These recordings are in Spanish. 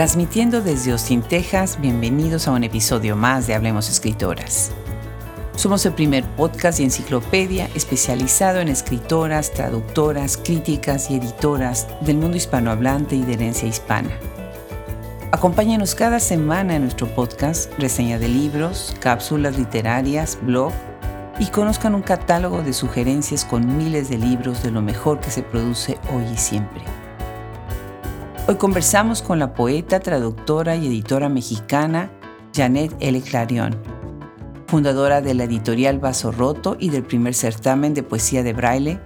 Transmitiendo desde Austin, Texas, bienvenidos a un episodio más de Hablemos Escritoras. Somos el primer podcast y enciclopedia especializado en escritoras, traductoras, críticas y editoras del mundo hispanohablante y de herencia hispana. Acompáñenos cada semana en nuestro podcast, reseña de libros, cápsulas literarias, blog y conozcan un catálogo de sugerencias con miles de libros de lo mejor que se produce hoy y siempre. Hoy conversamos con la poeta, traductora y editora mexicana Janet L. Clarion, fundadora de la editorial Vaso Roto y del primer certamen de poesía de braille.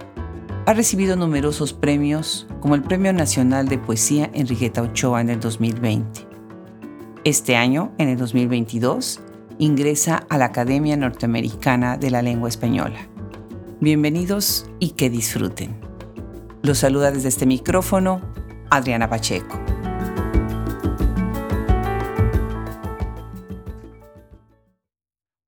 Ha recibido numerosos premios, como el Premio Nacional de Poesía Enriqueta Ochoa en el 2020. Este año, en el 2022, ingresa a la Academia Norteamericana de la Lengua Española. Bienvenidos y que disfruten. Los saluda desde este micrófono Adriana Pacheco.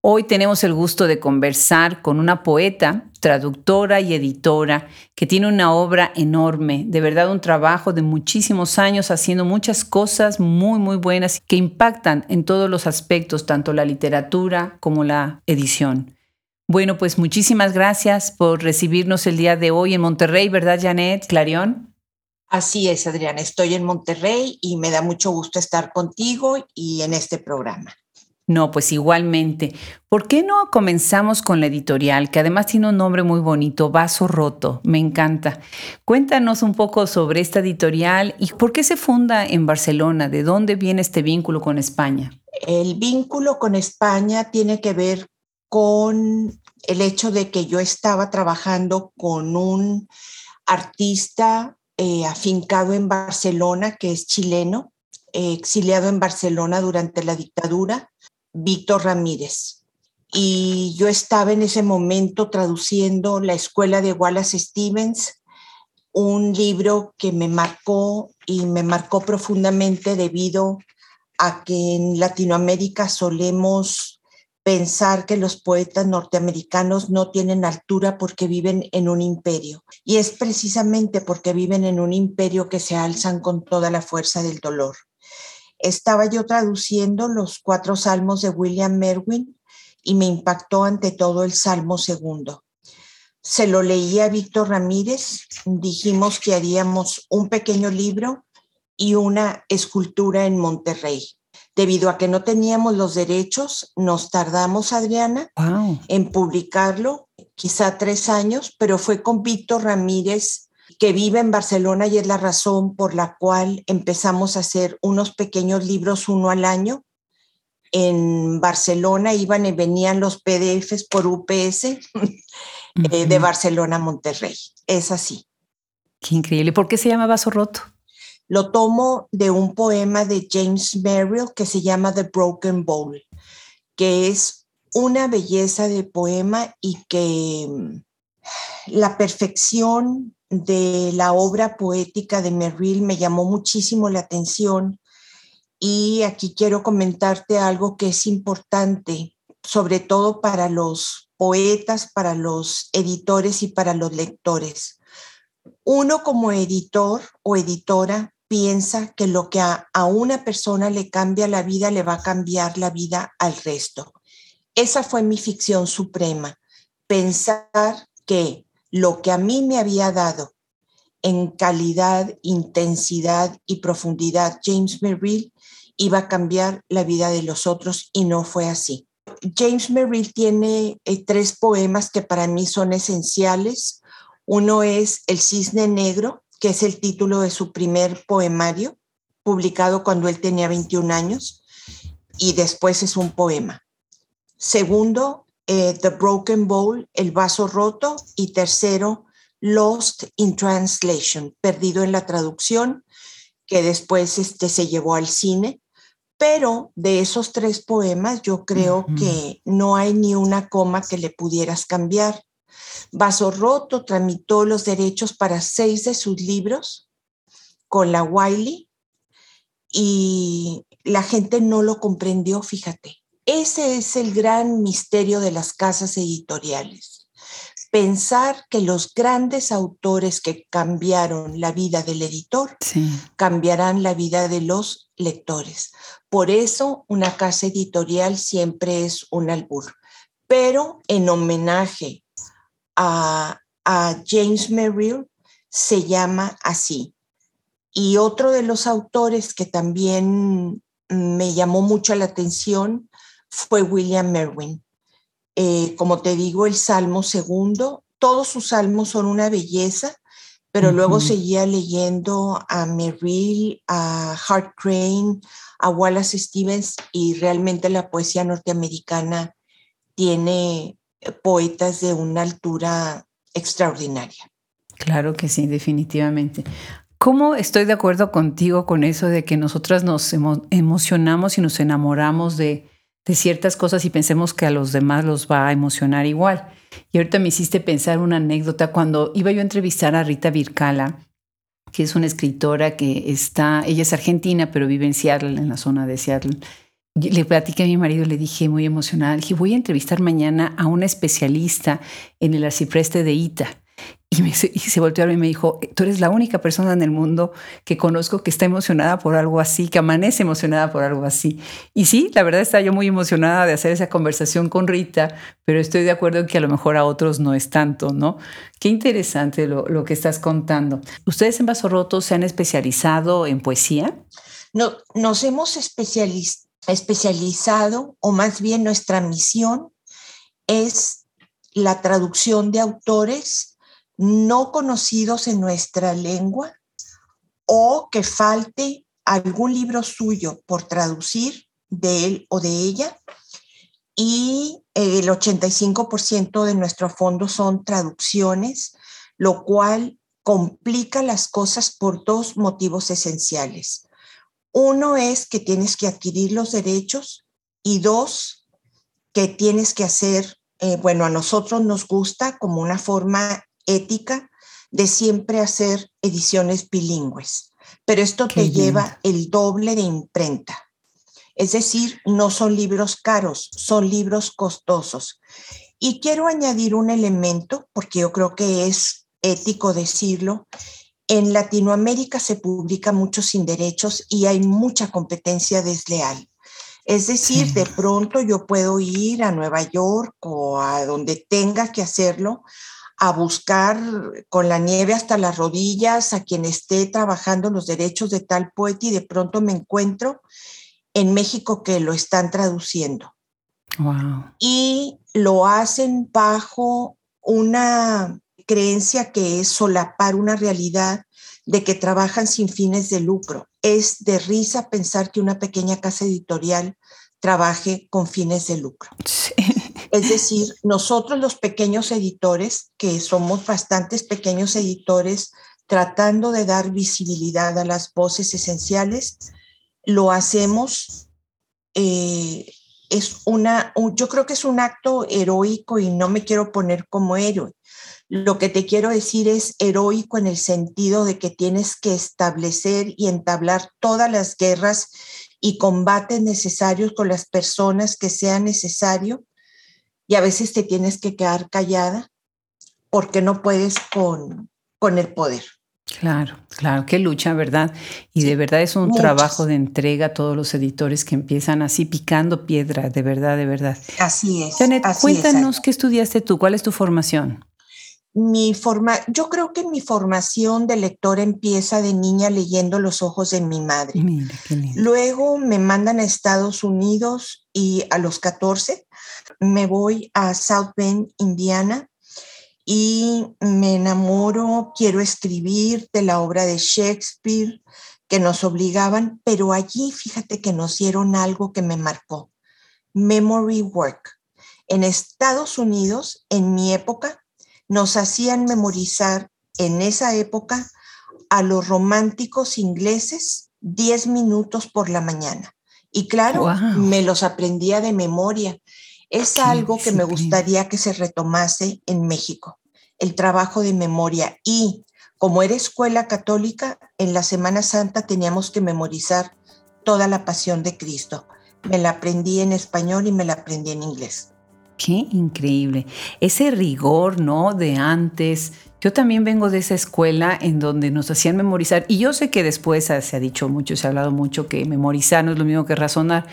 Hoy tenemos el gusto de conversar con una poeta, traductora y editora que tiene una obra enorme, de verdad un trabajo de muchísimos años haciendo muchas cosas muy, muy buenas que impactan en todos los aspectos, tanto la literatura como la edición. Bueno, pues muchísimas gracias por recibirnos el día de hoy en Monterrey, ¿verdad, Janet Clarion? Así es, Adriana. Estoy en Monterrey y me da mucho gusto estar contigo y en este programa. No, pues igualmente. ¿Por qué no comenzamos con la editorial, que además tiene un nombre muy bonito, Vaso Roto? Me encanta. Cuéntanos un poco sobre esta editorial y por qué se funda en Barcelona, de dónde viene este vínculo con España. El vínculo con España tiene que ver con el hecho de que yo estaba trabajando con un artista eh, afincado en Barcelona, que es chileno, eh, exiliado en Barcelona durante la dictadura, Víctor Ramírez. Y yo estaba en ese momento traduciendo La Escuela de Wallace Stevens, un libro que me marcó y me marcó profundamente debido a que en Latinoamérica solemos pensar que los poetas norteamericanos no tienen altura porque viven en un imperio. Y es precisamente porque viven en un imperio que se alzan con toda la fuerza del dolor. Estaba yo traduciendo los cuatro salmos de William Merwin y me impactó ante todo el salmo segundo. Se lo leía a Víctor Ramírez, dijimos que haríamos un pequeño libro y una escultura en Monterrey debido a que no teníamos los derechos, nos tardamos, Adriana, en publicarlo, quizá tres años, pero fue con Víctor Ramírez, que vive en Barcelona y es la razón por la cual empezamos a hacer unos pequeños libros uno al año. En Barcelona iban y venían los PDFs por UPS eh, de Barcelona a Monterrey. Es así. Qué increíble. ¿Por qué se llama Vaso Roto? Lo tomo de un poema de James Merrill que se llama The Broken Bowl, que es una belleza de poema y que mm, la perfección de la obra poética de Merrill me llamó muchísimo la atención y aquí quiero comentarte algo que es importante, sobre todo para los poetas, para los editores y para los lectores. Uno como editor o editora piensa que lo que a, una persona le cambia la vida le va a cambiar la vida al resto. Esa fue mi ficción suprema, pensar que lo que a mí me había dado en calidad, intensidad y profundidad James Merrill iba a cambiar la vida de los otros y no fue así. James Merrill tiene eh, tres poemas que para mí son esenciales. Uno es El cisne negro, que es el título de su primer poemario, publicado cuando él tenía 21 años, y después es un poema. Segundo, eh, The Broken Bowl, El vaso roto, y tercero, Lost in Translation, perdido en la traducción, que después este, se llevó al cine. Pero de esos tres poemas, yo creo que no hay ni una coma que le pudieras cambiar. Vaso Roto tramitó los derechos para seis de sus libros con la Wiley y la gente no lo comprendió, fíjate. Ese es el gran misterio de las casas editoriales. pensar que los grandes autores que cambiaron la vida del editor cambiarán la vida de los lectores. Por eso una casa editorial siempre es un albur, pero en homenaje a, a James Merrill se llama así. Y otro de los autores que también me llamó mucho la atención fue William Merwin. Eh, como te digo, el Salmo segundo, todos sus salmos son una belleza, pero luego seguía leyendo a Merrill, a Hart Crane, a Wallace Stevens y realmente la poesía norteamericana tiene poetas de una altura extraordinaria. Claro que sí, definitivamente. ¿Cómo estoy de acuerdo contigo con eso de que nosotras nos emocionamos y nos enamoramos de, ciertas cosas y pensemos que a los demás los va a emocionar igual. Y ahorita me hiciste pensar una anécdota cuando iba yo a entrevistar a Rita Vircala, que es una escritora que está, ella es argentina, pero vive en Seattle, en la zona de Seattle. Le platiqué a mi marido, le dije muy emocionada, dije, voy a entrevistar mañana a una especialista en el arcipreste de Ita. Y, se volteó a mí y me dijo, tú eres la única persona en el mundo que conozco que está emocionada por algo así, que amanece emocionada por algo así. Y sí, la verdad estaba yo muy emocionada de hacer esa conversación con Rita, pero estoy de acuerdo en que a lo mejor a otros no es tanto, ¿no? Qué interesante lo, lo que estás contando. ¿Ustedes en Vaso Roto se han especializado en poesía? No, nos hemos especializado, o más bien nuestra misión es la traducción de autores no conocidos en nuestra lengua o que falte algún libro suyo por traducir de él o de ella y el 85% de nuestro fondo son traducciones, lo cual complica las cosas por dos motivos esenciales. Uno es que tienes que adquirir los derechos y dos, que tienes que hacer, eh, bueno, a nosotros nos gusta como una forma ética de siempre hacer ediciones bilingües, pero esto te lleva el doble de imprenta. Es decir, no son libros caros, son libros costosos. Y quiero añadir un elemento, porque yo creo que es ético decirlo. En Latinoamérica se publica mucho sin derechos y hay mucha competencia desleal. Es decir, de pronto yo puedo ir a Nueva York o a donde tenga que hacerlo a buscar con la nieve hasta las rodillas a quien esté trabajando los derechos de tal poeta y de pronto me encuentro en México que lo están traduciendo. Y lo hacen bajo una creencia que es solapar una realidad de que trabajan sin fines de lucro. Es de risa pensar que una pequeña casa editorial trabaje con fines de lucro. Sí. Es decir, nosotros los pequeños editores, que somos bastantes pequeños editores, tratando de dar visibilidad a las voces esenciales, lo hacemos. Eh, es una, yo creo que es un acto heroico y no me quiero poner como héroe. Lo que te quiero decir es heroico en el sentido de que tienes que establecer y entablar todas las guerras y combates necesarios con las personas que sea necesario y a veces te tienes que quedar callada porque no puedes con, con el poder. Claro, claro, qué lucha, ¿verdad? Y de verdad es un trabajo de entrega a todos los editores que empiezan así picando piedra, de verdad, de verdad. Así es. Janet, cuéntanos qué estudiaste tú, cuál es tu formación. Mi forma, yo creo que mi formación de lectora empieza de niña leyendo Los ojos de mi madre. Mira, qué lindo. Luego me mandan a Estados Unidos y a los 14 me voy a South Bend, Indiana, y me enamoro, quiero escribir de la obra de Shakespeare que nos obligaban, pero allí fíjate que nos dieron algo que me marcó, memory work. En Estados Unidos, en mi época, nos hacían memorizar en esa época a los románticos ingleses 10 minutos por la mañana. Y claro, me los aprendía de memoria es algo que me gustaría que se retomase en México, el trabajo de memoria. Y como era escuela católica, en la Semana Santa teníamos que memorizar toda la pasión de Cristo. Me la aprendí en español y me la aprendí en inglés. Qué increíble. Ese rigor, ¿no? De antes. Yo también vengo de esa escuela en donde nos hacían memorizar, y yo sé que después se ha dicho mucho, se ha hablado mucho que memorizar no es lo mismo que razonar.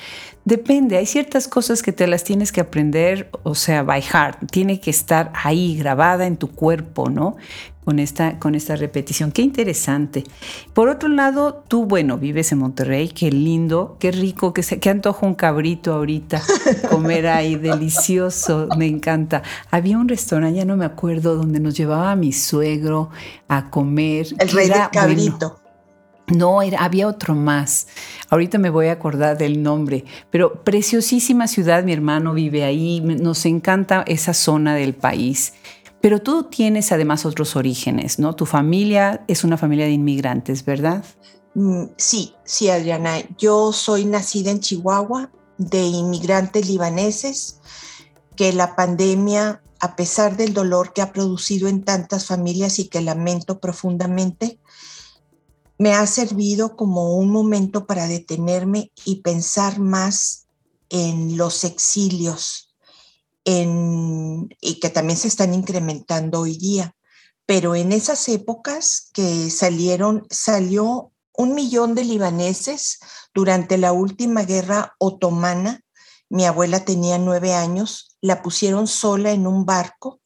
Depende, hay ciertas cosas que te las tienes que aprender, o sea, by heart, tiene que estar ahí grabada en tu cuerpo, ¿no? Con esta, con esta repetición. Qué interesante. Por otro lado, tú, bueno, vives en Monterrey, qué lindo, qué rico, qué, qué antojo un cabrito ahorita, comer ahí, delicioso, me encanta. Había un restaurante, ya no me acuerdo, donde nos llevaba a mi suegro a comer. El rey del cabrito. no, era, había otro más. Ahorita me voy a acordar del nombre, pero preciosísima ciudad, mi hermano vive ahí, nos encanta esa zona del país. Pero tú tienes además otros orígenes, ¿no? Tu familia es una familia de inmigrantes, ¿verdad? Mm, sí, sí, Adriana. Yo soy nacida en Chihuahua de inmigrantes libaneses que la pandemia, a pesar del dolor que ha producido en tantas familias y que lamento profundamente, me ha servido como un momento para detenerme y pensar más en los exilios y que también se están incrementando hoy día. Pero en esas épocas que salieron, salió un millón de libaneses durante la última guerra otomana. Mi abuela tenía nueve años, la pusieron sola en un barco,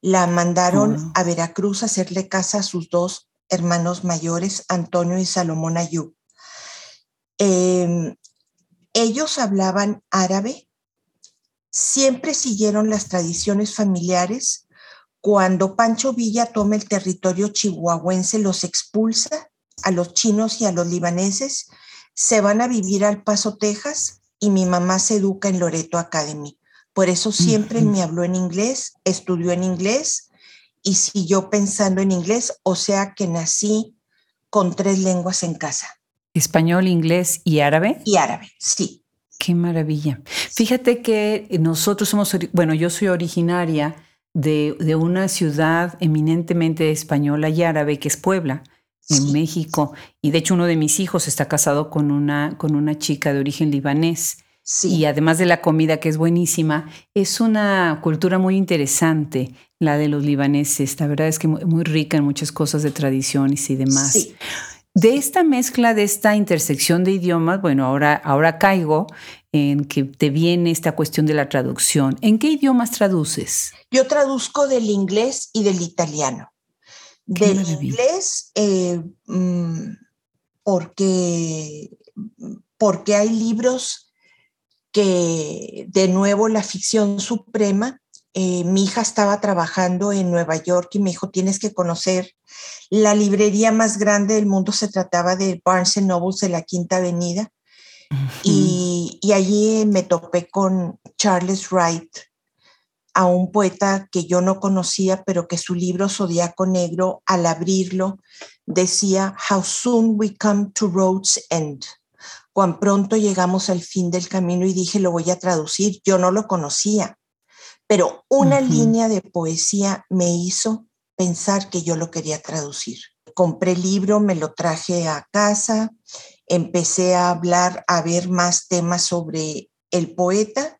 la mandaron a Veracruz a hacerle casa a sus dos hermanos mayores, Antonio y Salomón Ayub. Em, ellos hablaban árabe, siempre siguieron las tradiciones familiares. Cuando Pancho Villa toma el territorio chihuahuense, los expulsa a los chinos y a los libaneses, se van a vivir al Paso, Texas, y mi mamá se educa en Loreto Academy. Por eso siempre me habló en inglés, estudió en inglés y siguió pensando en inglés, o sea que nací con tres lenguas en casa. Español, inglés y árabe. Y árabe, sí. Qué maravilla. Fíjate que nosotros somos, bueno, yo soy originaria de, una ciudad eminentemente española y árabe, que es Puebla, en México. Y de hecho uno de mis hijos está casado con una, con una chica de origen libanés. Y además de la comida que es buenísima, es una cultura muy interesante la de los libaneses. La verdad es que muy, muy rica en muchas cosas de tradiciones y demás. Sí. De esta mezcla, de esta intersección de idiomas, bueno, ahora, ahora caigo en que te viene esta cuestión de la traducción. ¿En qué idiomas traduces? Yo traduzco del inglés y del italiano. del inglés, eh, mm, porque, porque hay libros que, de nuevo, la ficción suprema eh, mi hija estaba trabajando en Nueva York y me dijo, tienes que conocer la librería más grande del mundo. Se trataba de Barnes Nobles de la Quinta Avenida. y, y, allí me topé con Charles Wright, a un poeta que yo no conocía, pero que su libro Zodíaco Negro, al abrirlo, decía, How soon we come to road's end. Cuán pronto llegamos al fin del camino y dije, lo voy a traducir. Yo no lo conocía pero una línea de poesía me hizo pensar que yo lo quería traducir. Compré el libro, me lo traje a casa, empecé a hablar, a ver más temas sobre el poeta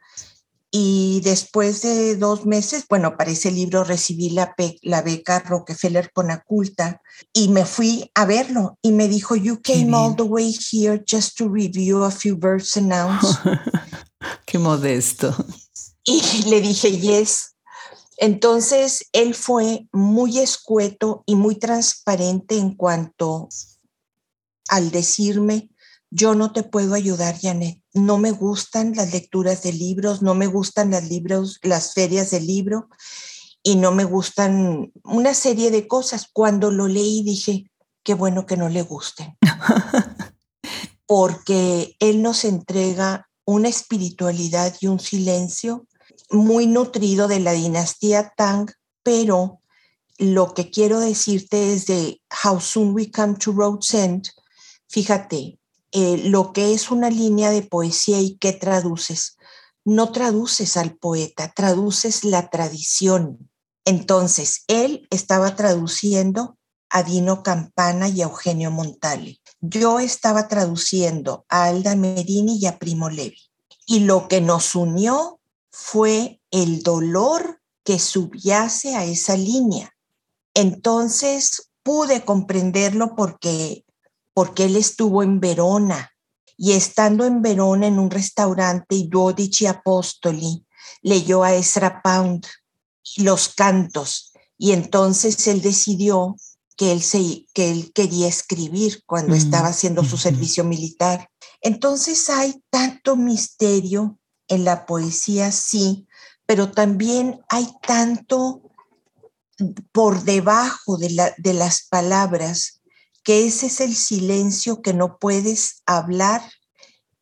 y después de dos meses, bueno, para ese libro recibí la, la beca Rockefeller con Aculta y me fui a verlo y me dijo, you came all the way here just to review a few verse and nouns. Qué modesto. Y le dije, yes. Entonces, él fue muy escueto y muy transparente en cuanto al decirme, yo no te puedo ayudar, Janet. No me gustan las lecturas de libros, no me gustan las libros, las ferias de libro y no me gustan una serie de cosas. Cuando lo leí dije, qué bueno que no le gusten. Porque él nos entrega una espiritualidad y un silencio muy nutrido de la dinastía Tang, pero lo que quiero decirte es de How Soon We Come to Road's End. Fíjate, eh, lo que es una línea de poesía y qué traduces. No traduces al poeta, traduces la tradición. Entonces, él estaba traduciendo a Dino Campana y a Eugenio Montale. Yo estaba traduciendo a Alda Merini y a Primo Levi. Y lo que nos unió fue el dolor que subyace a esa línea. Entonces pude comprenderlo porque, porque él estuvo en Verona y estando en Verona en un restaurante, y Dodici Apostoli leyó a Ezra Pound los cantos y entonces él decidió que él, se, que él quería escribir cuando mm, estaba haciendo su servicio militar. Entonces hay tanto misterio en la poesía, sí, pero también hay tanto por debajo de, la, de las palabras que ese es el silencio que no puedes hablar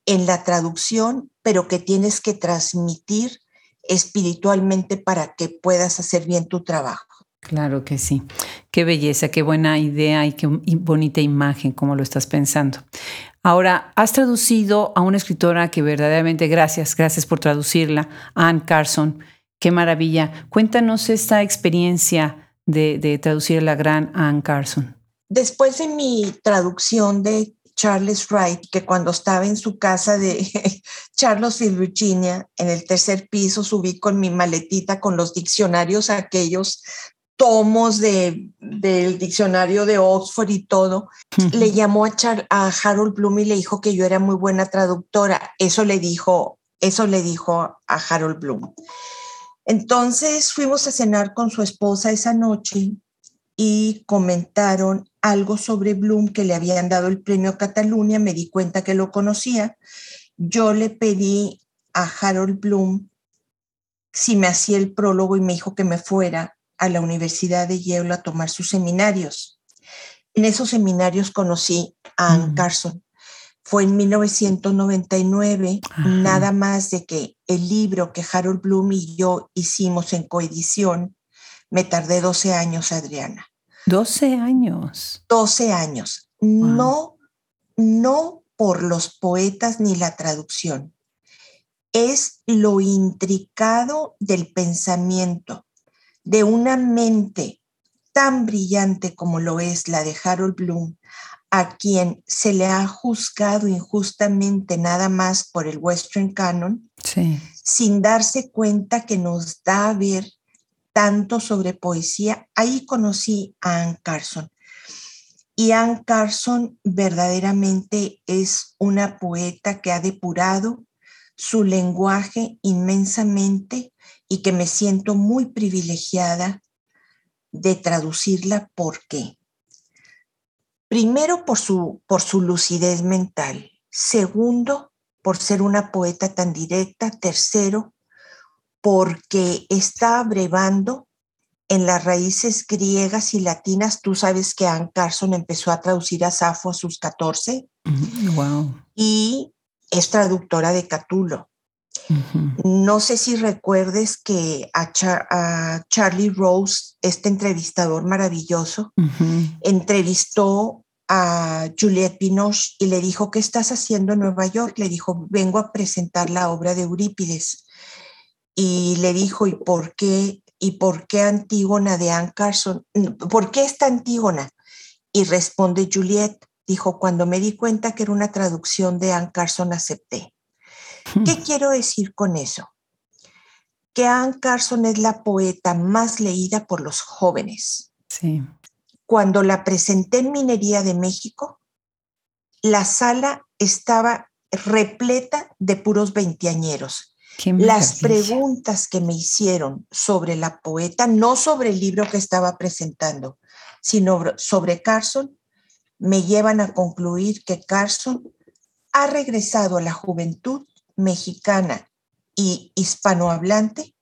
en la traducción, pero que tienes que transmitir espiritualmente para que puedas hacer bien tu trabajo. Claro que sí. Qué belleza, qué buena idea y qué bonita imagen, como lo estás pensando. Ahora, has traducido a una escritora que verdaderamente, gracias, gracias por traducirla, Anne Carson. Qué maravilla. Cuéntanos esta experiencia de, traducir a la gran Anne Carson. Después de mi traducción de Charles Wright, que cuando estaba en su casa de Charlottesville, Virginia, en el tercer piso, subí con mi maletita con los diccionarios aquellos tomos de, del diccionario de Oxford y todo, le llamó a, a Harold Bloom y le dijo que yo era muy buena traductora. Eso le dijo, eso le dijo a Harold Bloom. Entonces fuimos a cenar con su esposa esa noche y comentaron algo sobre Bloom que le habían dado el premio Cataluña, me di cuenta que lo conocía. Yo le pedí a Harold Bloom si me hacía el prólogo y me dijo que me fuera a la Universidad de Yale a tomar sus seminarios. En esos seminarios conocí a Anne mm. Carson. Fue en 1999, nada más de que el libro que Harold Bloom y yo hicimos en coedición, me tardé 12 años, Adriana. 12 años. 12 años. No, no por los poetas ni la traducción. Es lo intricado del pensamiento, de una mente tan brillante como lo es la de Harold Bloom, a quien se le ha juzgado injustamente nada más por el Western Canon, sin darse cuenta que nos da a ver tanto sobre poesía. Ahí conocí a Anne Carson. Y Anne Carson verdaderamente es una poeta que ha depurado su lenguaje inmensamente y que me siento muy privilegiada de traducirla. ¿Por qué? Primero, por su, por su lucidez mental. Segundo, por ser una poeta tan directa. Tercero, porque está abrevando en las raíces griegas y latinas. Tú sabes que Anne Carson empezó a traducir a Safo a sus 14. Wow. Y es traductora de Catulo. No sé si recuerdes que a, Charlie Rose, este entrevistador maravilloso, entrevistó a Juliette Binoche y le dijo, ¿qué estás haciendo en Nueva York? Le dijo, vengo a presentar la obra de Eurípides y le dijo, ¿y por qué, y por qué Antígona de Anne Carson? ¿Por qué esta Antígona? Y responde Juliet, dijo, cuando me di cuenta que era una traducción de Anne Carson, acepté. ¿Qué hmm. quiero decir con eso? Que Anne Carson es la poeta más leída por los jóvenes. Sí. Cuando la presenté en Minería de México, la sala estaba repleta de puros veinteañeros las preguntas que me hicieron sobre la poeta, no sobre el libro que estaba presentando, sino sobre Carson, me llevan a concluir que Carson ha regresado a la juventud mexicana y hispanohablante,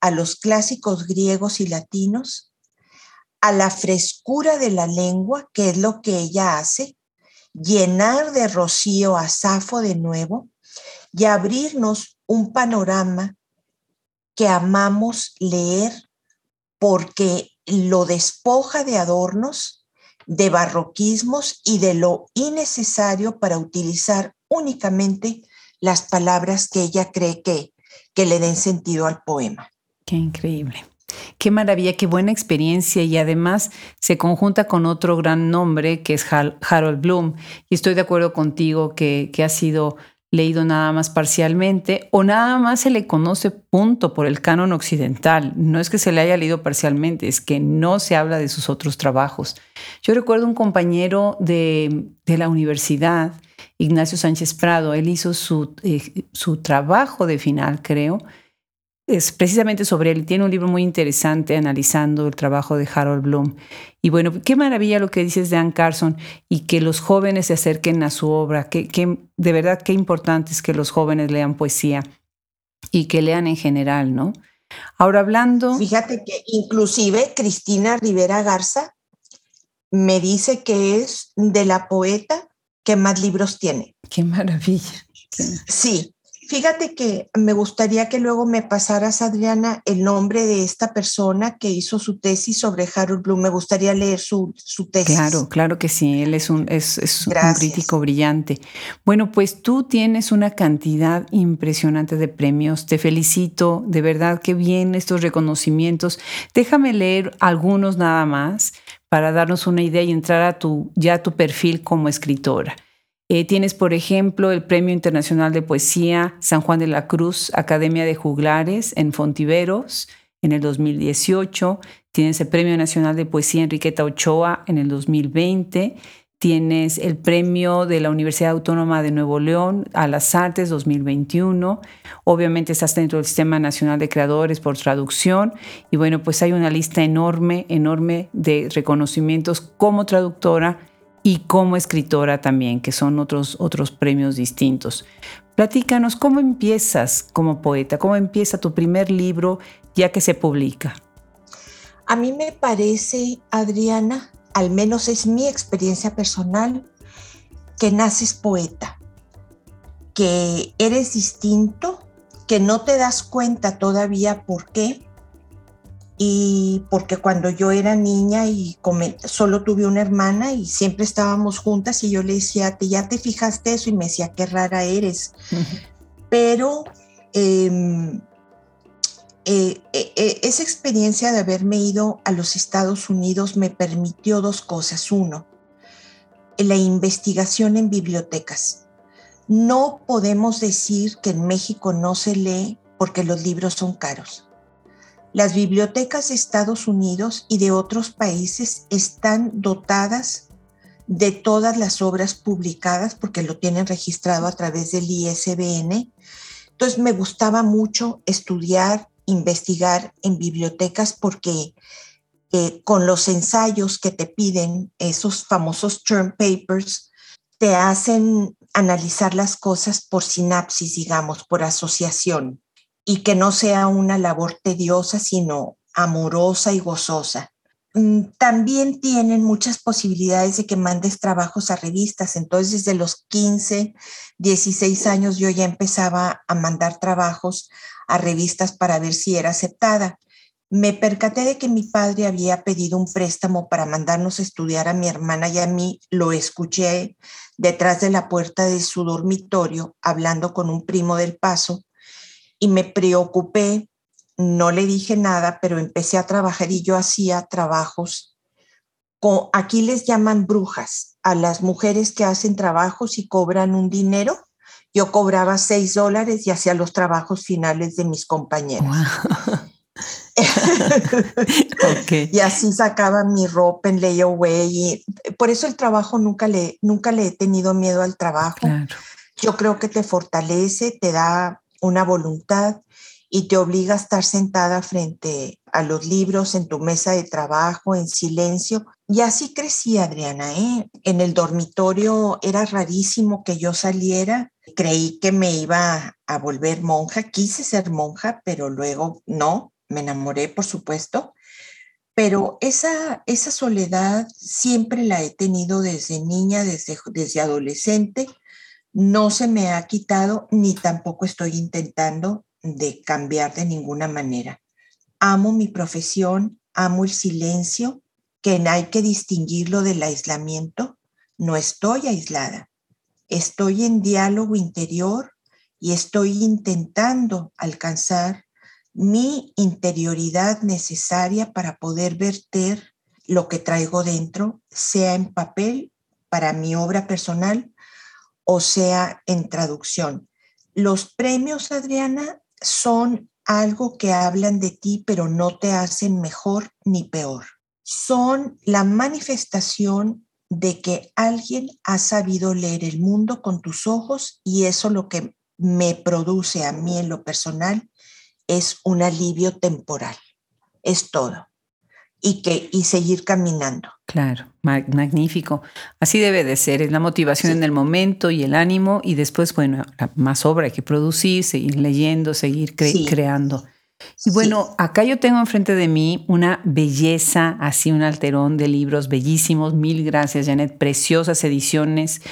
a los clásicos griegos y latinos, a la frescura de la lengua, que es lo que ella hace, llenar de rocío a Safo de nuevo y abrirnos un panorama que amamos leer porque lo despoja de adornos, de barroquismos y de lo innecesario para utilizar únicamente las palabras que ella cree que, que le den sentido al poema. Qué increíble. Qué maravilla, qué buena experiencia y además se conjunta con otro gran nombre que es Harold Bloom. Y estoy de acuerdo contigo que, que ha sido leído nada más parcialmente o nada más se le conoce punto por el canon occidental. No es que se le haya leído parcialmente, es que no se habla de sus otros trabajos. Yo recuerdo un compañero de, la universidad, Ignacio Sánchez Prado, él hizo su, eh, su trabajo de final, creo, es precisamente sobre él. Tiene un libro muy interesante analizando el trabajo de Harold Bloom. Y bueno, qué maravilla lo que dices de Anne Carson y que los jóvenes se acerquen a su obra. Que, de verdad, qué importante es que los jóvenes lean poesía y que lean en general, ¿no? Ahora hablando... Fíjate que inclusive Cristina Rivera Garza me dice que es de la poeta que más libros tiene. Qué maravilla. Sí, Fíjate que me gustaría que luego me pasaras, Adriana, el nombre de esta persona que hizo su tesis sobre Harold Bloom. Me gustaría leer su, su tesis. Claro, claro que sí. Él es un, es, un crítico brillante. Bueno, pues tú tienes una cantidad impresionante de premios. Te felicito. De verdad, qué bien estos reconocimientos. Déjame leer algunos nada más para darnos una idea y entrar a tu, ya tu perfil como escritora. Eh, tienes, por ejemplo, el Premio Internacional de Poesía San Juan de la Cruz, Academia de Juglares en Fontiveros en el 2018. Tienes el Premio Nacional de Poesía Enriqueta Ochoa en el 2020. Tienes el Premio de la Universidad Autónoma de Nuevo León a las Artes 2021. Obviamente estás dentro del Sistema Nacional de Creadores por traducción. Y bueno, pues hay una lista enorme, enorme de reconocimientos como traductora y como escritora también, que son otros, otros premios distintos. Platícanos, ¿cómo empiezas como poeta? ¿Cómo empieza tu primer libro ya que se publica? A mí me parece, Adriana, al menos es mi experiencia personal, que naces poeta, que eres distinto, que no te das cuenta todavía por qué, y porque cuando yo era niña y solo tuve una hermana y siempre estábamos juntas y yo le decía, ¿ya te fijaste eso? Y me decía, qué rara eres. Pero em, eh, eh, eh, esa experiencia de haberme ido a los Estados Unidos me permitió dos cosas. Uno, la investigación en bibliotecas. No podemos decir que en México no se lee porque los libros son caros las bibliotecas de Estados Unidos y de otros países están dotadas de todas las obras publicadas porque lo tienen registrado a través del ISBN. Entonces me gustaba mucho estudiar, investigar en bibliotecas porque eh, con los ensayos que te piden, esos famosos term papers, te hacen analizar las cosas por sinapsis, digamos, por asociación y que no sea una labor tediosa, sino amorosa y gozosa. Mm, también tienen muchas posibilidades de que mandes trabajos a revistas. Entonces, desde los 15, 16 años yo ya empezaba a mandar trabajos a revistas para ver si era aceptada. Me percaté de que mi padre había pedido un préstamo para mandarnos a estudiar a mi hermana y a mí. Lo escuché detrás de la puerta de su dormitorio hablando con un primo del paso y me preocupé, no le dije nada, pero empecé a trabajar y yo hacía trabajos. Con, aquí les llaman brujas a las mujeres que hacen trabajos y cobran un dinero. Yo cobraba seis dólares y hacía los trabajos finales de mis compañeros. Y así sacaba mi ropa en layaway. Y por eso el trabajo nunca le, nunca le he tenido miedo al trabajo. Yo creo que te fortalece, te da una voluntad y te obliga a estar sentada frente a los libros en tu mesa de trabajo en silencio. Y así crecí, Adriana. ¿eh? En el dormitorio era rarísimo que yo saliera. Creí que me iba a volver monja. Quise ser monja, pero luego no. Me enamoré, por supuesto. Pero esa, esa soledad siempre la he tenido desde niña, desde, desde adolescente no se me ha quitado ni tampoco estoy intentando de cambiar de ninguna manera. Amo mi profesión, amo el silencio, que hay que distinguirlo del aislamiento. No estoy aislada, estoy en diálogo interior y estoy intentando alcanzar mi interioridad necesaria para poder verter lo que traigo dentro, sea en papel para mi obra personal o sea en traducción. Los premios, Adriana, son algo que hablan de ti, pero no te hacen mejor ni peor. Son la manifestación de que alguien ha sabido leer el mundo con tus ojos y eso lo que me produce a mí en lo personal es un alivio temporal. Es todo y, que, y seguir caminando. Claro, magnífico. Así debe de ser, es la motivación en el momento y el ánimo y después, bueno, más obra hay que producir, seguir leyendo, seguir creando. Y bueno, acá yo tengo enfrente de mí una belleza, así un alterón de libros bellísimos. Mil gracias, Janet. Preciosas ediciones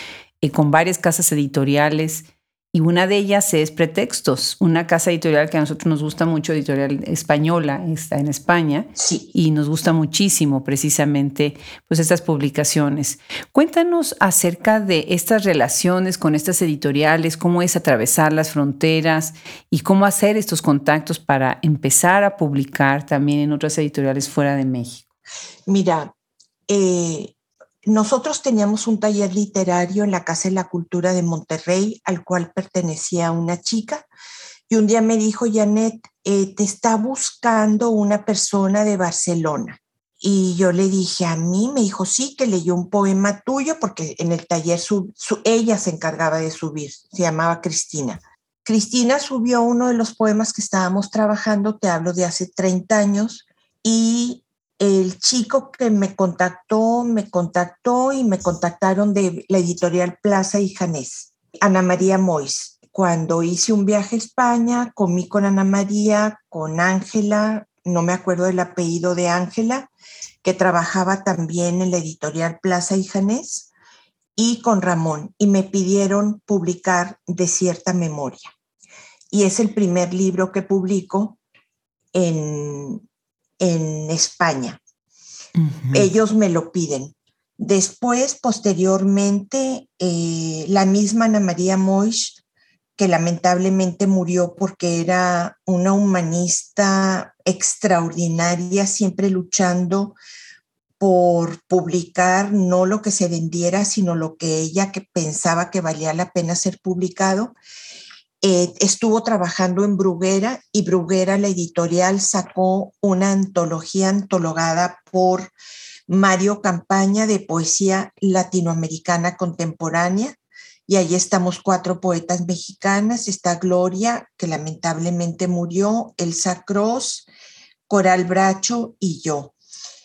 eh, con varias casas editoriales. Y una de ellas es Pretextos, una casa editorial que a nosotros nos gusta mucho, editorial española, está en España. Sí. Y nos gusta muchísimo precisamente pues estas publicaciones. Cuéntanos acerca de estas relaciones con estas editoriales, cómo es atravesar las fronteras y cómo hacer estos contactos para empezar a publicar también en otras editoriales fuera de México. Mira, eh, nosotros teníamos un taller literario en la Casa de la Cultura de Monterrey, al cual pertenecía una chica, y un día me dijo, Janet, eh, te está buscando una persona de Barcelona. Y yo le dije, a mí, me dijo, sí, que leyó un poema tuyo, porque en el taller ella se encargaba de subir, se llamaba Cristina. Cristina subió uno de los poemas que estábamos trabajando, te hablo de hace 30 años, y el chico que me contactó, me contactó y me contactaron de la editorial Plaza y Janés, Ana María Mois. Cuando hice un viaje a España, comí con Ana María, con Ángela, no me acuerdo del apellido de Ángela, que trabajaba también en la editorial Plaza y Janés, y con Ramón, y me pidieron publicar de cierta memoria. Y es el primer libro que publico en, en España. Ellos me lo piden. Después, posteriormente, eh, la misma Ana María Moix, que lamentablemente murió porque era una humanista extraordinaria, siempre luchando por publicar no lo que se vendiera, sino lo que ella que pensaba que valía la pena ser publicado. Eh, estuvo trabajando en Bruguera y Bruguera, la editorial, sacó una antología antologada por Mario Campaña de poesía latinoamericana contemporánea. Y ahí estamos cuatro poetas mexicanas. Está Gloria, que lamentablemente murió, Elsa Cross, Coral Bracho y yo.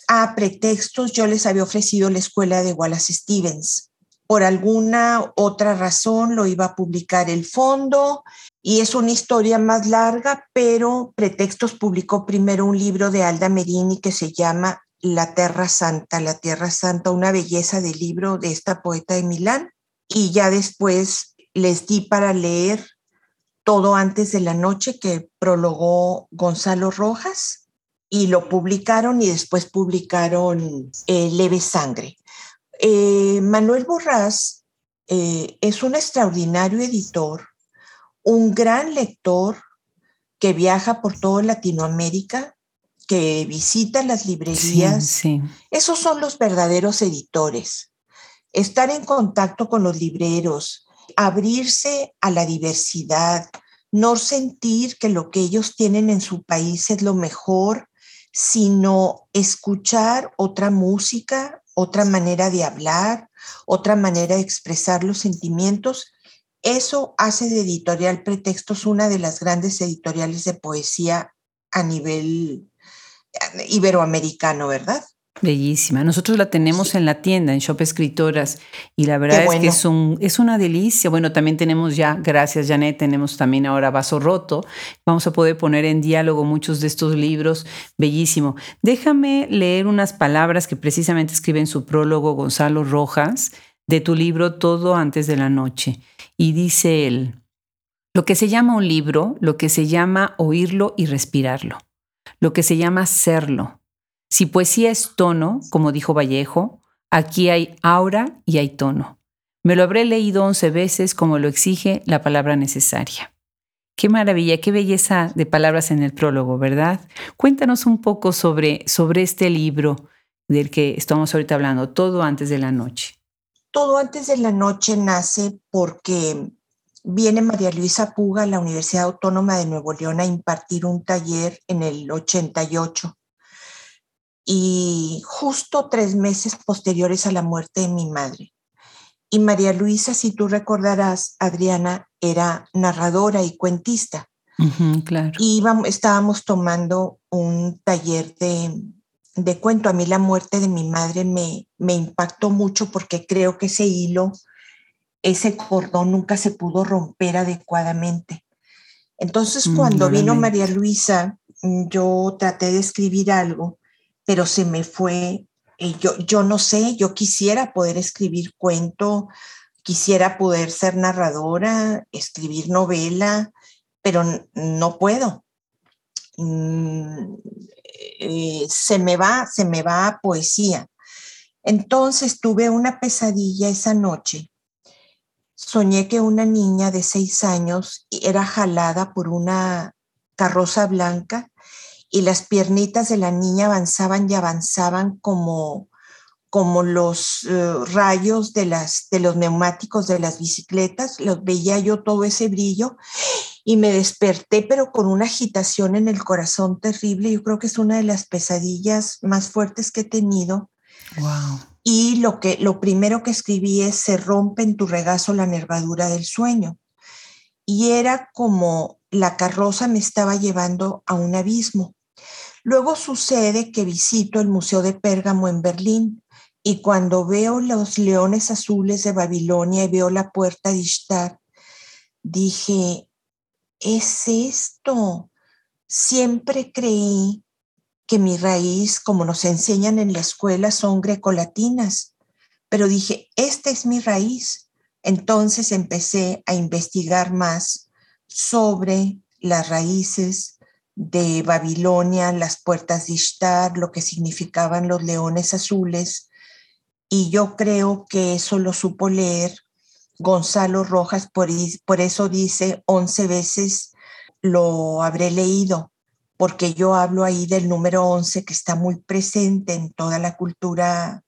A pretextos, yo les había ofrecido la escuela de Wallace Stevens por alguna otra razón lo iba a publicar el fondo y es una historia más larga, pero Pretextos publicó primero un libro de Alda Merini que se llama La Tierra Santa, La Tierra Santa, una belleza de libro de esta poeta de Milán y ya después les di para leer todo antes de la noche que prologó Gonzalo Rojas y lo publicaron y después publicaron eh, Leve Sangre. Eh, Manuel Borrás eh, es un extraordinario editor, un gran lector que viaja por toda Latinoamérica, que visita las librerías. Esos son los verdaderos editores. Estar en contacto con los libreros, abrirse a la diversidad, no sentir que lo que ellos tienen en su país es lo mejor, sino escuchar otra música, otra manera de hablar, otra manera de expresar los sentimientos. Eso hace de Editorial Pretextos una de las grandes editoriales de poesía a nivel eh, iberoamericano, ¿verdad? Bellísima. Nosotros la tenemos en la tienda, en Shop Escritoras, y la verdad es que es, un, es una delicia. Bueno, también tenemos ya, gracias Janet, tenemos también ahora Vaso Roto. Vamos a poder poner en diálogo muchos de estos libros. Bellísimo. Déjame leer unas palabras que precisamente escribe en su prólogo Gonzalo Rojas de tu libro Todo antes de la noche. Y dice él, lo que se llama un libro, lo que se llama oírlo y respirarlo, lo que se llama serlo si poesía es tono, como dijo Vallejo, aquí hay aura y hay tono. Me lo habré leído once veces como lo exige la palabra necesaria. Qué maravilla, qué belleza de palabras en el prólogo, ¿verdad? Cuéntanos un poco sobre, sobre este libro del que estamos ahorita hablando, Todo antes de la noche. todo antes de la noche nace porque viene María Luisa Puga a la Universidad Autónoma de Nuevo León a impartir un taller en el 88. Y justo tres meses posteriores a la muerte de mi madre. Y María Luisa, si tú recordarás, Adriana era narradora y cuentista. claro. Y estábamos tomando un taller de, de, cuento. A mí la muerte de mi madre me, me impactó mucho porque creo que ese hilo, ese cordón nunca se pudo romper adecuadamente. Entonces, mm, cuando vino María Luisa, mm, yo traté de escribir algo, pero se me fue yo, yo no sé, yo quisiera poder escribir cuento, quisiera poder ser narradora, escribir novela, pero no puedo. Mm, eh, se me va, se me va poesía. Entonces tuve una pesadilla esa noche. Soñé que una niña de seis años era jalada por una carroza blanca y las piernitas de la niña avanzaban y avanzaban como, como los eh, rayos de, las, de los neumáticos de las bicicletas. Los veía yo todo ese brillo y me desperté, pero con una agitación en el corazón terrible. Yo creo que es una de las pesadillas más fuertes que he tenido. Wow. Y lo, que, lo primero que escribí es, se rompe en tu regazo la nervadura del sueño. Y era como la carroza me estaba llevando a un abismo. Luego sucede que visito el Museo de Pérgamo en Berlín y cuando veo los leones azules de Babilonia y veo la puerta de Ishtar, dije, es esto. Siempre creí que mi raíz, como nos enseñan en la escuela, son grecolatinas, pero dije, esta es mi raíz. Entonces empecé a investigar más sobre las raíces de Babilonia, las puertas de Ishtar, lo que significaban los leones azules. Y yo creo que eso lo supo leer Gonzalo Rojas, por, por eso dice once veces lo habré leído, porque yo hablo ahí del número once que está muy presente en toda la cultura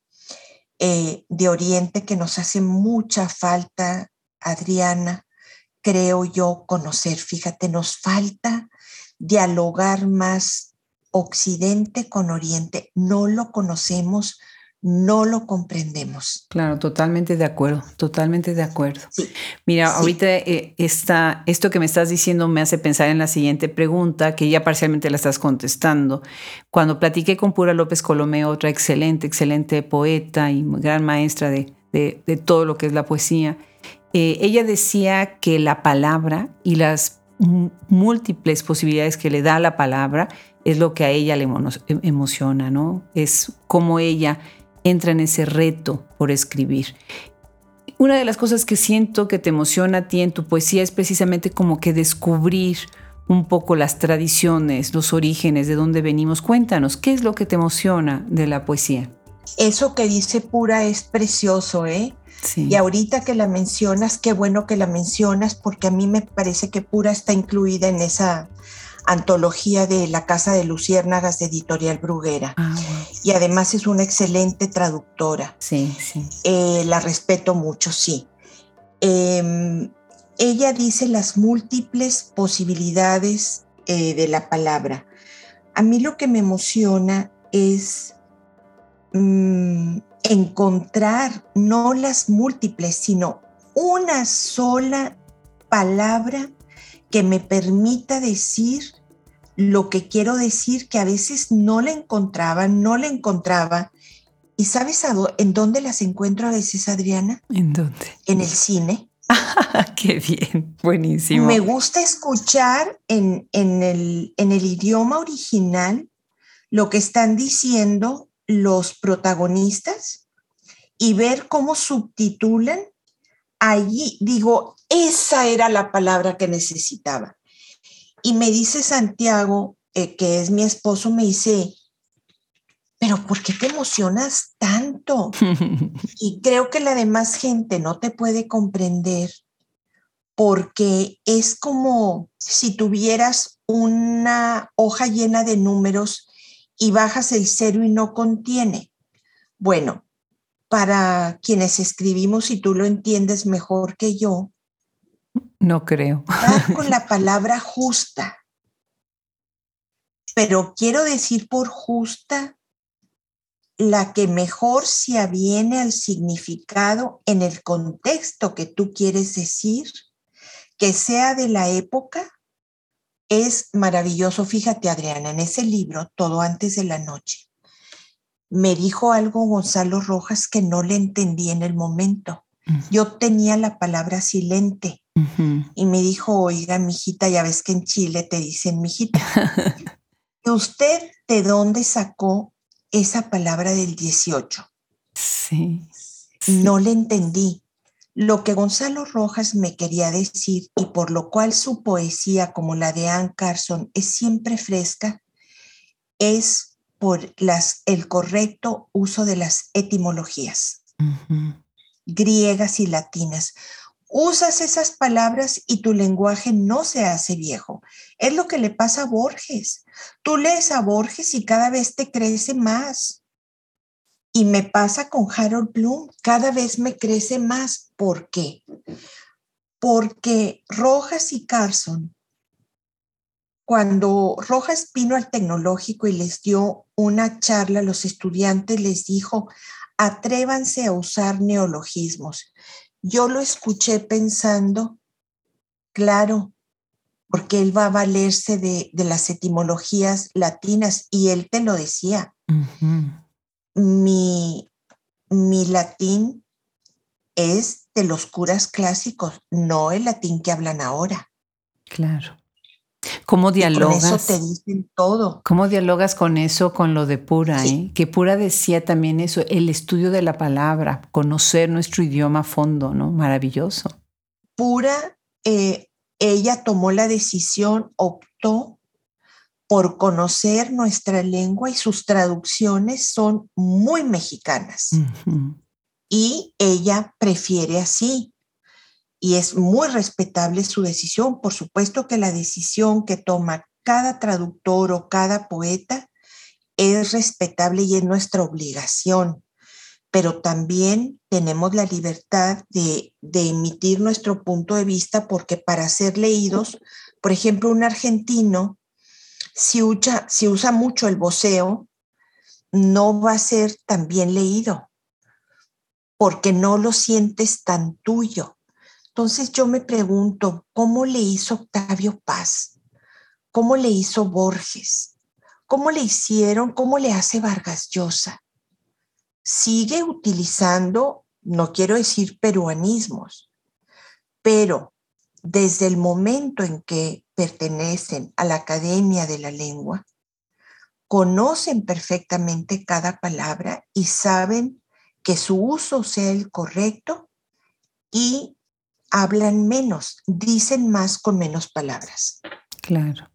eh, de Oriente, que nos hace mucha falta, Adriana, creo yo, conocer. Fíjate, nos falta dialogar más Occidente con Oriente. No lo conocemos, no lo comprendemos. Claro, totalmente de acuerdo, totalmente de acuerdo. Mira, ahorita eh, esto que me estás diciendo me hace pensar en la siguiente pregunta, que ya parcialmente la estás contestando. Cuando platiqué con Pura López Colomé, otra excelente, excelente poeta y gran maestra de, todo lo que es la poesía, eh, ella decía que la palabra y las múltiples posibilidades que le da la palabra es lo que a ella le em, emociona, ¿no? Es como ella entra en ese reto por escribir. Una de las cosas que siento que te emociona a ti en tu poesía es precisamente como que descubrir un poco las tradiciones, los orígenes, de dónde venimos. Cuéntanos, ¿qué es lo que te emociona de la poesía? Eso que dice Pura es precioso, ¿eh? Y ahorita que la mencionas, qué bueno que la mencionas, porque a mí me parece que Pura está incluida en esa antología de La Casa de Luciérnagas de Editorial Bruguera. Ah, y además es una excelente traductora. Sí, sí. Eh, la respeto mucho, sí. Em, ella dice las múltiples posibilidades eh, de la palabra. A mí lo que me emociona es mm, encontrar no las múltiples, sino una sola palabra que me permita decir lo que quiero decir, que a veces no la encontraba, no la encontraba. ¿Y sabes en dónde las encuentro a veces, Adriana? ¿En dónde? En el cine. ¡Qué bien! Buenísimo. Me gusta escuchar en, el, en el idioma original lo que están diciendo los protagonistas y ver cómo subtitulan, allí digo, esa era la palabra que necesitaba. Y me dice Santiago, eh, que es mi esposo, me dice, pero ¿por qué te emocionas tanto? y creo que la demás gente no te puede comprender porque es como si tuvieras una hoja llena de números y bajas el cero y no contiene. Bueno, para quienes escribimos, y tú lo entiendes mejor que yo, no creo. con la palabra justa. Pero quiero decir por justa la que mejor se aviene al significado en el contexto que tú quieres decir, que sea de la época, es maravilloso. Fíjate, Adriana, en ese libro, Todo antes de la noche, me dijo algo Gonzalo Rojas que no le entendí en el momento. Yo tenía la palabra silente y me dijo, oiga, mijita, ya ves que en Chile te dicen mijita. ¿Usted de dónde sacó esa palabra del 18? Sí, No le entendí. Lo que Gonzalo Rojas me quería decir y por lo cual su poesía, como la de Anne Carson, es siempre fresca, es por las, el correcto uso de las etimologías griegas y latinas. Usas esas palabras y tu lenguaje no se hace viejo. Es lo que le pasa a Borges. Tú lees a Borges y cada vez te crece más. Y me pasa con Harold Bloom, cada vez me crece más. ¿Por qué? Porque Rojas y Carson, cuando Rojas vino al tecnológico y les dio una charla a los estudiantes, les dijo, atrévanse a usar neologismos. Yo lo escuché pensando, claro, porque él va a valerse de, las etimologías latinas y él te lo decía. Mi, mi latín es de los curas clásicos, no el latín que hablan ahora. Claro. ¿Cómo dialogas? con eso te dicen todo. ¿Cómo dialogas con eso, con lo de Pura? Eh? Que Pura decía también eso, el estudio de la palabra, conocer nuestro idioma a fondo, ¿no? Maravilloso. Pura, eh, ella tomó la decisión, optó por conocer nuestra lengua y sus traducciones son muy mexicanas. Y ella prefiere así y es muy respetable su decisión. Por supuesto que la decisión que toma cada traductor o cada poeta es respetable y es nuestra obligación, pero también tenemos la libertad de, emitir nuestro punto de vista porque para ser leídos, por ejemplo, un argentino, si usa, mucho el voceo, no va a ser tan bien leído porque no lo sientes tan tuyo entonces yo me pregunto, ¿cómo le hizo Octavio Paz? ¿Cómo le hizo Borges? ¿Cómo le hicieron? ¿Cómo le hace Vargas Llosa? Sigue utilizando, no quiero decir peruanismos, pero desde el momento en que pertenecen a la Academia de la Lengua, conocen perfectamente cada palabra y saben que su uso sea el correcto y hablan menos, dicen más con menos palabras. Claro.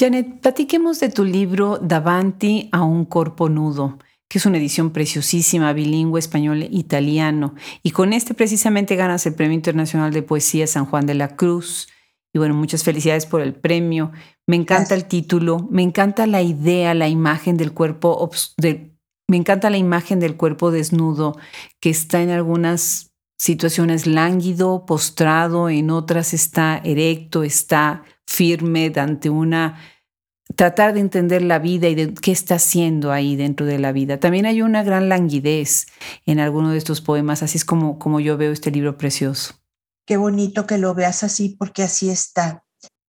Janet, platiquemos de tu libro Davanti a un corpo nudo, que es una edición preciosísima, bilingüe, español e italiano. Y con este precisamente ganas el Premio Internacional de Poesía San Juan de la Cruz. Y bueno, muchas felicidades por el premio. Me encanta el título, me encanta la idea, la imagen del cuerpo, me encanta la imagen del cuerpo desnudo que está en algunas situaciones lánguido, postrado, en otras está erecto, está firme ante una tratar de entender la vida y de qué está haciendo ahí dentro de la vida. También hay una gran languidez en alguno de estos poemas, así es como, como yo veo este libro precioso. Qué bonito que lo veas así, porque así está.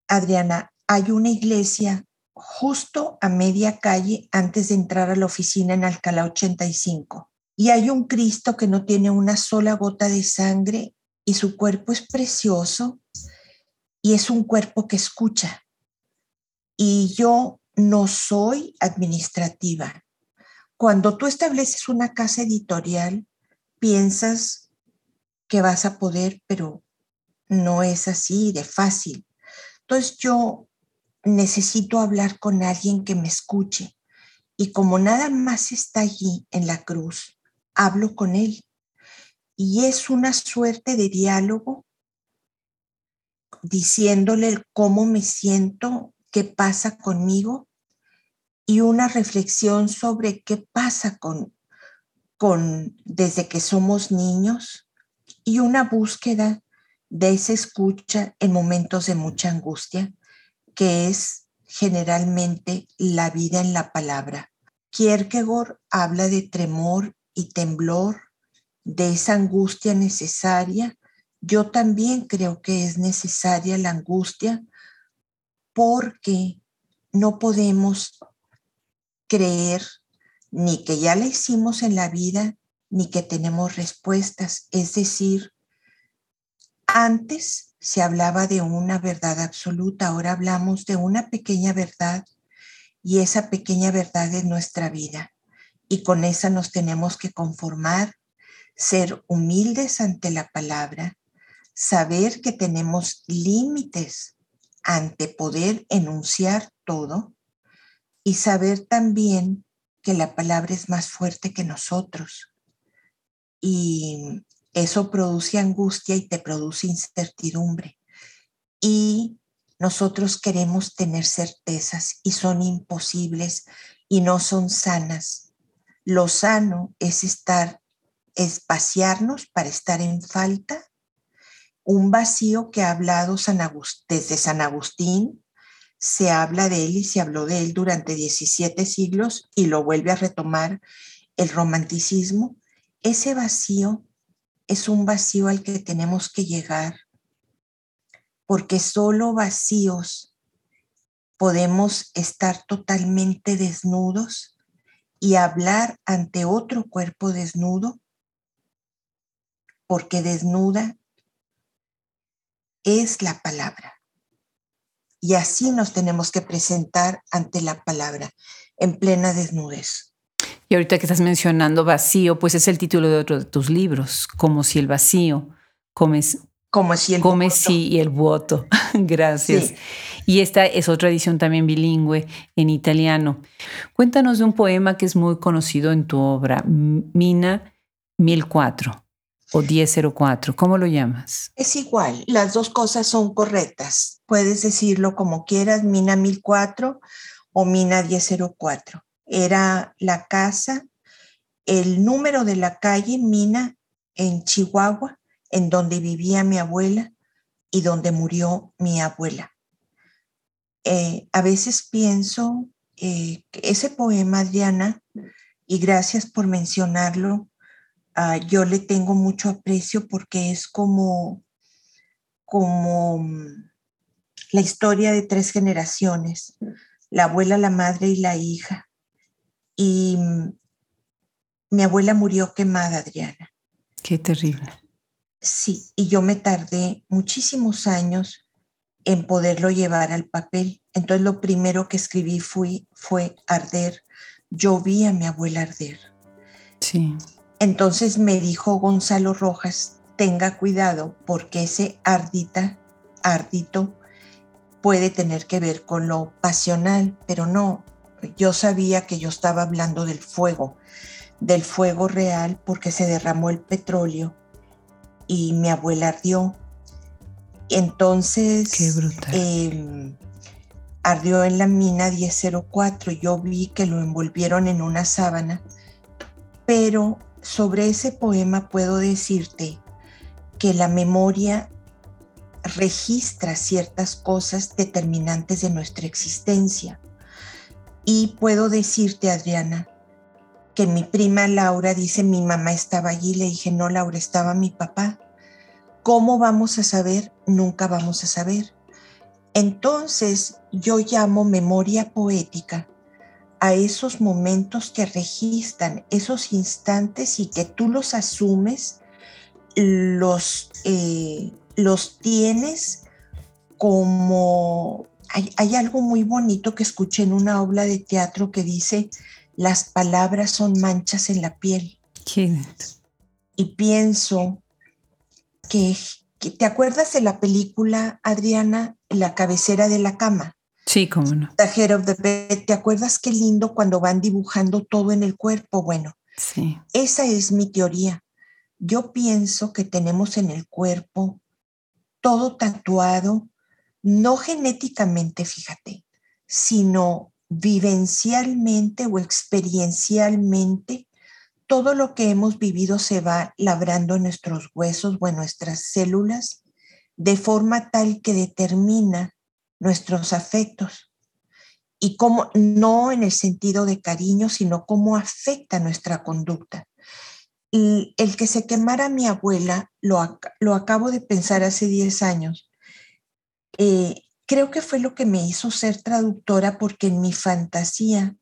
Adriana, hay una iglesia justo a media calle antes de entrar a la oficina en Alcalá 85 y hay un Cristo que no tiene una sola gota de sangre y su cuerpo es precioso y es un cuerpo que escucha. Y yo no soy administrativa. Cuando tú estableces una casa editorial, piensas que vas a poder, pero no es así de fácil. Entonces yo necesito hablar con alguien que me escuche. Y como nada más está allí en la cruz, hablo con él. Y es una suerte de diálogo diciéndole cómo me siento, qué pasa conmigo y una reflexión sobre qué pasa con, con desde que somos niños y una búsqueda de esa escucha en momentos de mucha angustia, que es generalmente la vida en la palabra. Kierkegaard habla de tremor y temblor, de esa angustia necesaria. Yo también creo que es necesaria la angustia porque no podemos creer ni que ya la hicimos en la vida, ni que tenemos respuestas. Es decir, antes se hablaba de una verdad absoluta, ahora hablamos de una pequeña verdad y esa pequeña verdad es nuestra vida. Y con esa nos tenemos que conformar, ser humildes ante la palabra, saber que tenemos límites ante poder enunciar todo y saber también que la palabra es más fuerte que nosotros. Y eso produce angustia y te produce incertidumbre. Y nosotros queremos tener certezas y son imposibles y no son sanas. Lo sano es estar, es vaciarnos para estar en falta. Un vacío que ha hablado San desde San Agustín, se habla de él y se habló de él durante 17 siglos y lo vuelve a retomar el romanticismo. Ese vacío es un vacío al que tenemos que llegar, porque solo vacíos podemos estar totalmente desnudos y hablar ante otro cuerpo desnudo, porque desnuda es la palabra. Y así nos tenemos que presentar ante la palabra, en plena desnudez. Y ahorita que estás mencionando vacío, pues es el título de otro de tus libros, como si el vacío, comes, como si el come y el vuoto. Gracias. Y esta es otra edición también bilingüe en italiano. Cuéntanos de un poema que es muy conocido en tu obra, Mina 1004 o 1004, ¿cómo lo llamas? Es igual, las dos cosas son correctas. Puedes decirlo como quieras, Mina 1004 o Mina 1004. Era la casa, el número de la calle Mina en Chihuahua, en donde vivía mi abuela y donde murió mi abuela. Eh, a veces pienso eh, que ese poema, Adriana, y gracias por mencionarlo, Ah, yo le tengo mucho aprecio porque es como, como mm, la historia de tres generaciones, la abuela, la madre y la hija. Y mi abuela murió quemada, Adriana. Qué terrible. Sí, y yo me tardé muchísimos años en poderlo llevar al papel. Entonces lo primero que escribí fue, fue arder. Yo vi a mi abuela arder. Sí. Entonces me dijo Gonzalo Rojas, tenga cuidado porque ese ardita, ardito, puede tener que ver con lo pasional, pero no, yo sabía que yo estaba hablando del fuego, del fuego real porque se derramó el petróleo y mi abuela ardió. Entonces, em, ardió en la mina 1004, yo vi que lo envolvieron en una sábana, pero sobre ese poema puedo decirte que la memoria registra ciertas cosas determinantes de nuestra existencia. Y puedo decirte, Adriana, que mi prima Laura dice, mi mamá estaba allí. Le dije, no, Laura, estaba mi papá. ¿Cómo vamos a saber? Nunca vamos a saber. Entonces yo llamo memoria poética a esos momentos que registran esos instantes y que tú los asumes, los, eh, los tienes como... Hay, algo muy bonito que escuché en una obra de teatro que dice, las palabras son manchas en la piel. Y pienso que, que, ¿te acuerdas de la película, Adriana, La cabecera de la cama? Sí, cómo no. The Head of the Bed. ¿Te acuerdas qué lindo cuando van dibujando todo en el cuerpo? Bueno, sí. esa es mi teoría. Yo pienso que tenemos en el cuerpo todo tatuado, no genéticamente, fíjate, sino vivencialmente o experiencialmente, todo lo que hemos vivido se va labrando en nuestros huesos o en nuestras células de forma tal que determina nuestros afectos y cómo, no en el sentido de cariño, sino cómo afecta nuestra conducta. El, el que se quemara mi abuela, lo, lo acabo de pensar hace 10 años, eh, creo que fue lo que me hizo ser traductora porque en mi fantasía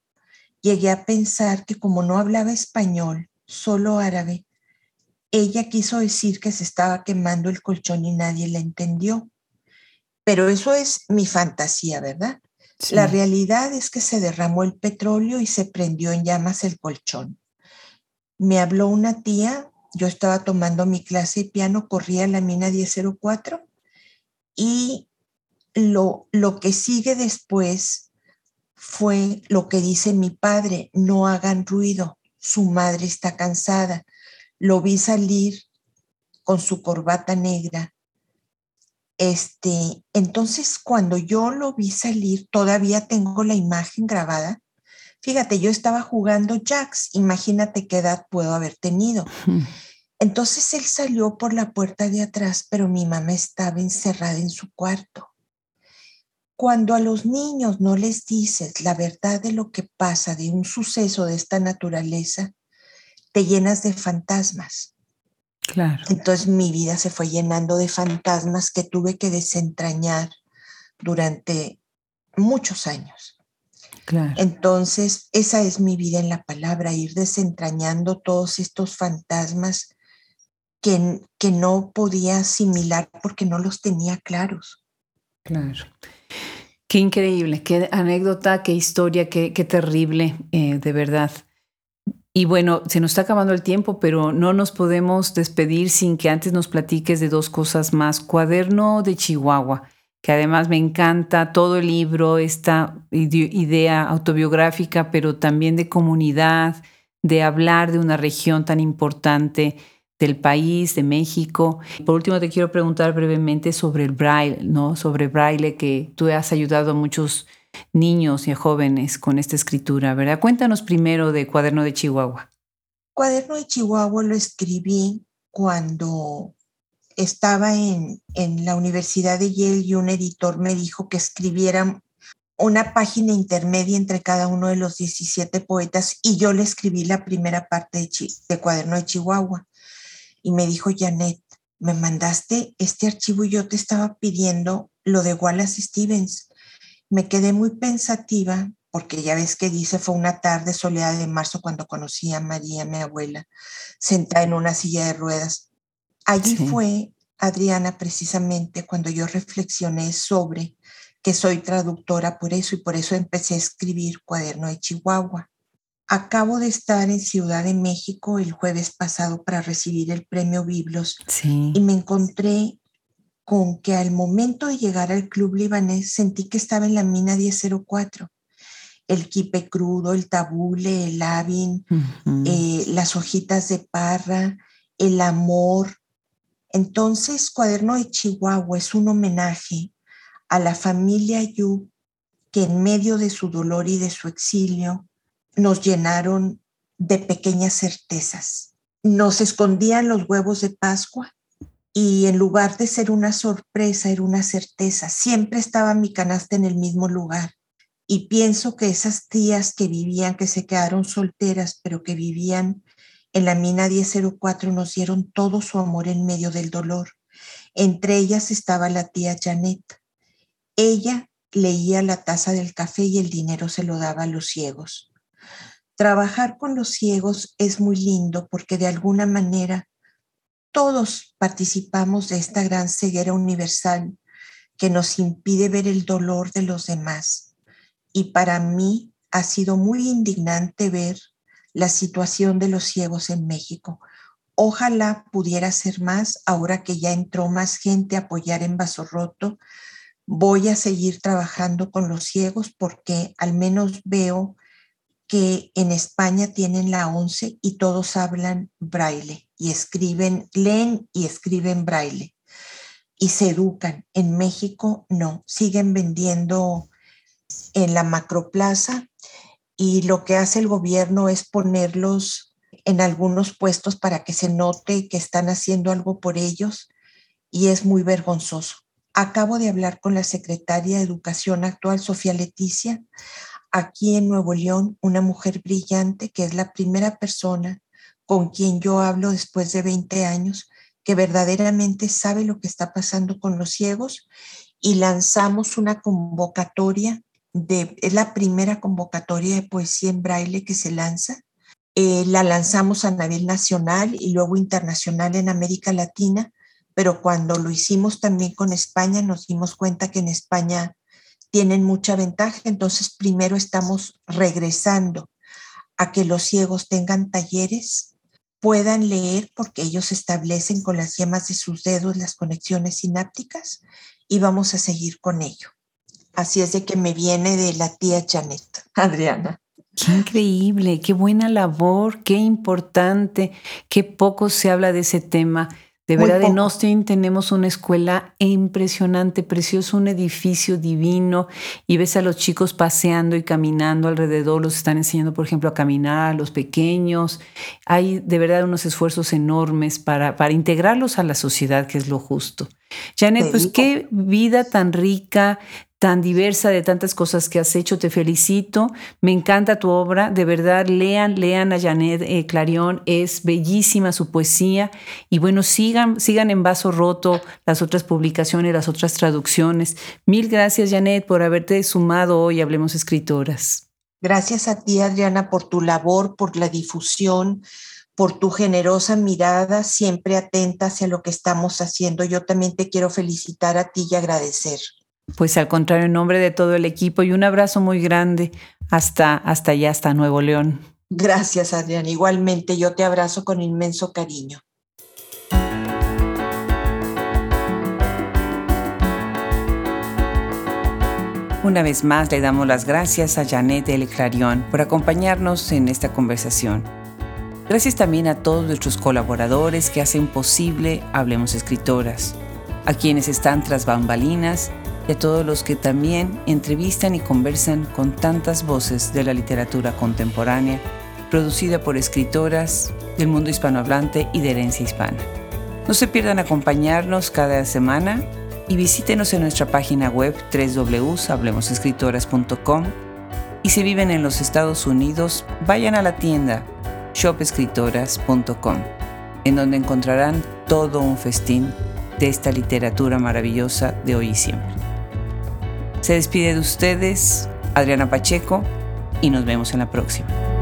llegué a pensar que como no hablaba español, solo árabe, ella quiso decir que se estaba quemando el colchón y nadie la entendió. Pero eso es mi fantasía, ¿verdad? La realidad es que se derramó el petróleo y se prendió en llamas el colchón. Me habló una tía, yo estaba tomando mi clase de piano, corría a la mina 1004 y lo, lo que sigue después fue lo que dice mi padre, no hagan ruido, su madre está cansada. Lo vi salir con su corbata negra. Este, entonces cuando yo lo vi salir, todavía tengo la imagen grabada. Fíjate, yo estaba jugando jacks, imagínate qué edad puedo haber tenido. Entonces él salió por la puerta de atrás, pero mi mamá estaba encerrada en su cuarto. Cuando a los niños no les dices la verdad de lo que pasa de un suceso de esta naturaleza, te llenas de fantasmas. Claro. Entonces mi vida se fue llenando de fantasmas que tuve que desentrañar durante muchos años. Claro. Entonces, esa es mi vida en la palabra, ir desentrañando todos estos fantasmas que, que no podía asimilar porque no los tenía claros. Claro. Qué increíble, qué anécdota, qué historia, qué, terrible, eh, de verdad. Y bueno, se nos está acabando el tiempo, pero no nos podemos despedir sin que antes nos platiques de dos cosas más. Cuaderno de Chihuahua, que además me encanta todo el libro, esta idea autobiográfica, pero también de comunidad, de hablar de una región tan importante del país, de México. Por último, te quiero preguntar brevemente sobre el braille, ¿no? Sobre braille, que tú has ayudado a muchos niños y jóvenes con esta escritura, ¿verdad? Cuéntanos primero de Cuaderno de Chihuahua. Cuaderno de Chihuahua lo escribí cuando estaba en, en la Universidad de Yale y un editor me dijo que escribiera una página intermedia entre cada uno de los 17 poetas y yo le escribí la primera parte de Cuaderno de Chihuahua y me dijo Janet, me mandaste este archivo y yo te estaba pidiendo lo de Wallace Stevens. Me quedé muy pensativa porque ya ves que dice fue una tarde soleada de marzo cuando conocí a María, mi abuela, sentada en una silla de ruedas. Allí fue, Adriana, precisamente cuando yo reflexioné sobre que soy traductora por eso y por eso empecé a escribir Cuaderno de Chihuahua. Acabo de estar en Ciudad de México el jueves pasado para recibir el premio Biblos y me encontré con que al momento de llegar al club libanés sentí que estaba en la mina 1004. El kipe crudo, el tabule, el labin, eh, las hojitas de parra, el amor. Entonces, Cuaderno de Chihuahua es un homenaje a la familia Yu que en medio de su dolor y de su exilio nos llenaron de pequeñas certezas. Nos escondían los huevos de Pascua y en lugar de ser una sorpresa, era una certeza. Siempre estaba mi canasta en el mismo lugar. Y pienso que esas tías que vivían, que se quedaron solteras, pero que vivían en la mina 1004, nos dieron todo su amor en medio del dolor. Entre ellas estaba la tía Janet. Ella leía la taza del café y el dinero se lo daba a los ciegos. Trabajar con los ciegos es muy lindo porque de alguna manera todos participamos de esta gran ceguera universal que nos impide ver el dolor de los demás. Y para mí ha sido muy indignante ver la situación de los ciegos en México. Ojalá pudiera ser más ahora que ya entró más gente a apoyar en Vaso Roto. Voy a seguir trabajando con los ciegos porque al menos veo que en España tienen la 11 y todos hablan braille y escriben, leen y escriben braille y se educan. En México no, siguen vendiendo en la macroplaza y lo que hace el gobierno es ponerlos en algunos puestos para que se note que están haciendo algo por ellos y es muy vergonzoso. Acabo de hablar con la secretaria de Educación actual, Sofía Leticia, aquí en Nuevo León, una mujer brillante que es la primera persona con quien yo hablo después de 20 años que verdaderamente sabe lo que está pasando con los ciegos y lanzamos una convocatoria de, es la primera convocatoria de poesía en braille que se lanza. Eh, la lanzamos a nivel nacional y luego internacional en América Latina, pero cuando lo hicimos también con España nos dimos cuenta que en España tienen mucha ventaja, entonces primero estamos regresando a que los ciegos tengan talleres puedan leer porque ellos establecen con las yemas de sus dedos las conexiones sinápticas y vamos a seguir con ello. Así es de que me viene de la tía Janet, Adriana. Qué increíble, qué buena labor, qué importante, qué poco se habla de ese tema. De verdad, en Austin tenemos una escuela impresionante, precioso, un edificio divino y ves a los chicos paseando y caminando alrededor, los están enseñando, por ejemplo, a caminar, a los pequeños. Hay de verdad unos esfuerzos enormes para, para integrarlos a la sociedad, que es lo justo. Janet, pues qué vida tan rica, tan diversa de tantas cosas que has hecho. Te felicito. Me encanta tu obra. De verdad, lean, lean a Janet eh, Clarion. Es bellísima su poesía. Y bueno, sigan, sigan en vaso roto las otras publicaciones, las otras traducciones. Mil gracias, Janet, por haberte sumado hoy. Hablemos Escritoras. Gracias a ti, Adriana, por tu labor, por la difusión por tu generosa mirada, siempre atenta hacia lo que estamos haciendo. Yo también te quiero felicitar a ti y agradecer. Pues al contrario, en nombre de todo el equipo y un abrazo muy grande hasta, hasta allá, hasta Nuevo León. Gracias, Adrián. Igualmente, yo te abrazo con inmenso cariño. Una vez más le damos las gracias a Janet L. Clarion por acompañarnos en esta conversación. Gracias también a todos nuestros colaboradores que hacen posible Hablemos Escritoras, a quienes están tras bambalinas y a todos los que también entrevistan y conversan con tantas voces de la literatura contemporánea, producida por escritoras del mundo hispanohablante y de herencia hispana. No se pierdan acompañarnos cada semana y visítenos en nuestra página web www.hablemosescritoras.com y si viven en los Estados Unidos, vayan a la tienda shopescritoras.com, en donde encontrarán todo un festín de esta literatura maravillosa de hoy y siempre. Se despide de ustedes Adriana Pacheco y nos vemos en la próxima.